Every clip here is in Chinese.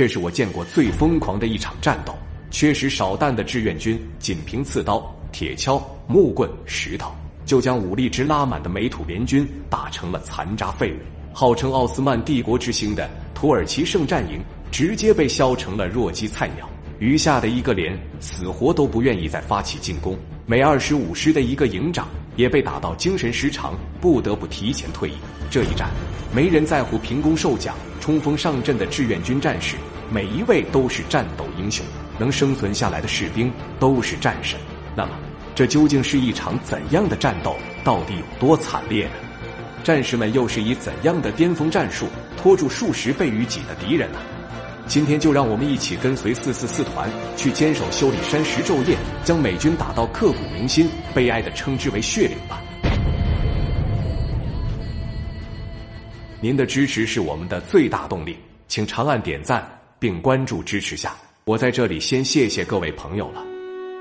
这是我见过最疯狂的一场战斗。缺食少弹的志愿军，仅凭刺刀、铁锹、木棍、石头，就将武力值拉满的美土联军打成了残渣废物。号称奥斯曼帝国之星的土耳其圣战营，直接被削成了弱鸡菜鸟。余下的一个连死活都不愿意再发起进攻。美二十五师的一个营长也被打到精神失常，不得不提前退役。这一战，没人在乎凭功受奖、冲锋上阵的志愿军战士，每一位都是战斗英雄。能生存下来的士兵都是战神。那么，这究竟是一场怎样的战斗？到底有多惨烈呢？战士们又是以怎样的巅峰战术拖住数十倍于己的敌人呢？今天就让我们一起跟随四四四团去坚守修理山石昼夜，将美军打到刻骨铭心，悲哀的称之为血淋吧。您的支持是我们的最大动力，请长按点赞并关注支持下。我在这里先谢谢各位朋友了。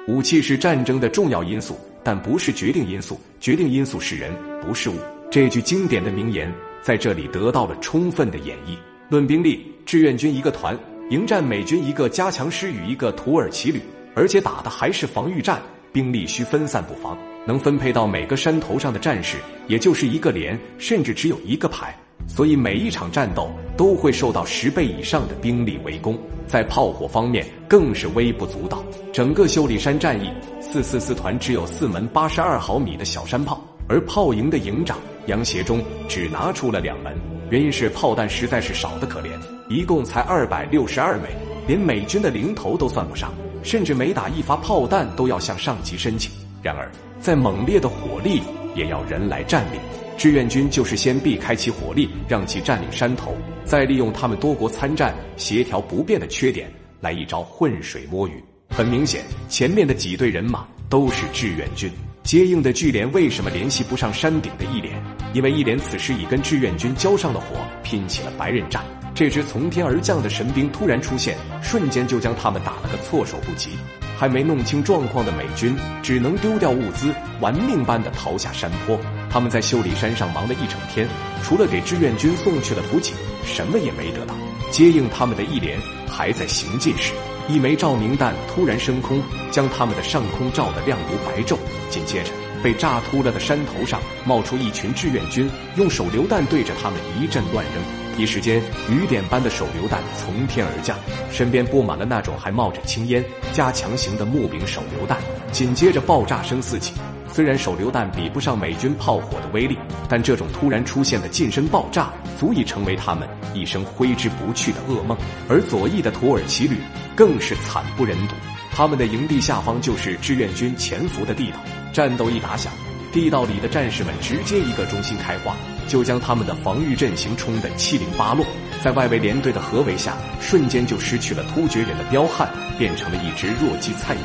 武器是战争的重要因素，但不是决定因素。决定因素是人，不是物。这句经典的名言在这里得到了充分的演绎。论兵力，志愿军一个团迎战美军一个加强师与一个土耳其旅，而且打的还是防御战，兵力需分散布防，能分配到每个山头上的战士也就是一个连，甚至只有一个排。所以每一场战斗都会受到十倍以上的兵力围攻，在炮火方面更是微不足道。整个修理山战役，四四四团只有四门八十二毫米的小山炮，而炮营的营长杨协忠只拿出了两门，原因是炮弹实在是少得可怜，一共才二百六十二枚，连美军的零头都算不上，甚至每打一发炮弹都要向上级申请。然而，在猛烈的火力，也要人来占领。志愿军就是先避开其火力，让其占领山头，再利用他们多国参战、协调不便的缺点，来一招浑水摸鱼。很明显，前面的几队人马都是志愿军。接应的巨连为什么联系不上山顶的一连？因为一连此时已跟志愿军交上了火，拼起了白刃战。这支从天而降的神兵突然出现，瞬间就将他们打了个措手不及。还没弄清状况的美军，只能丢掉物资，玩命般的逃下山坡。他们在修理山上忙了一整天，除了给志愿军送去了补给，什么也没得到。接应他们的一连还在行进时，一枚照明弹突然升空，将他们的上空照得亮如白昼。紧接着，被炸秃了的山头上冒出一群志愿军，用手榴弹对着他们一阵乱扔。一时间，雨点般的手榴弹从天而降，身边布满了那种还冒着青烟、加强型的木柄手榴弹。紧接着，爆炸声四起。虽然手榴弹比不上美军炮火的威力，但这种突然出现的近身爆炸，足以成为他们一生挥之不去的噩梦。而左翼的土耳其旅更是惨不忍睹，他们的营地下方就是志愿军潜伏的地道。战斗一打响，地道里的战士们直接一个中心开花，就将他们的防御阵型冲得七零八落。在外围连队的合围下，瞬间就失去了突厥人的彪悍，变成了一只弱鸡菜鸟。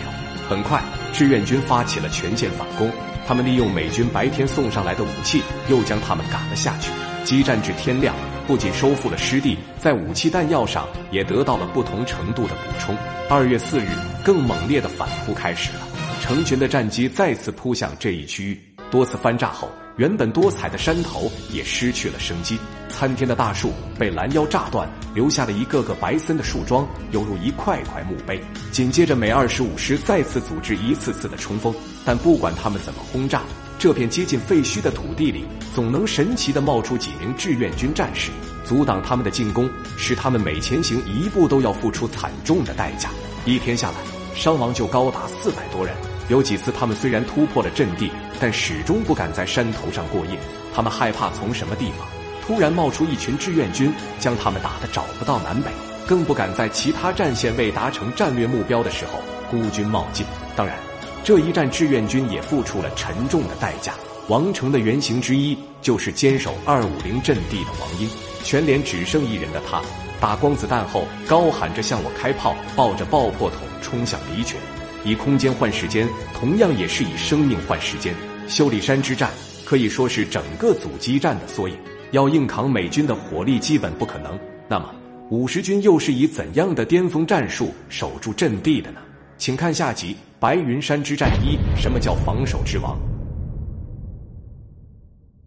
很快。志愿军发起了全线反攻，他们利用美军白天送上来的武器，又将他们赶了下去。激战至天亮，不仅收复了失地，在武器弹药上也得到了不同程度的补充。二月四日，更猛烈的反扑开始了，成群的战机再次扑向这一区域，多次翻炸后。原本多彩的山头也失去了生机，参天的大树被拦腰炸断，留下了一个个白森的树桩，犹如一块块墓碑。紧接着，美二十五师再次组织一次次的冲锋，但不管他们怎么轰炸，这片接近废墟的土地里，总能神奇的冒出几名志愿军战士，阻挡他们的进攻，使他们每前行一步都要付出惨重的代价。一天下来，伤亡就高达四百多人。有几次，他们虽然突破了阵地，但始终不敢在山头上过夜。他们害怕从什么地方突然冒出一群志愿军，将他们打得找不到南北，更不敢在其他战线未达成战略目标的时候孤军冒进。当然，这一战志愿军也付出了沉重的代价。王成的原型之一就是坚守二五零阵地的王英，全连只剩一人的他，打光子弹后高喊着向我开炮，抱着爆破筒冲向敌群。以空间换时间，同样也是以生命换时间。修理山之战可以说是整个阻击战的缩影。要硬扛美军的火力，基本不可能。那么，五十军又是以怎样的巅峰战术守住阵地的呢？请看下集《白云山之战一》，什么叫防守之王？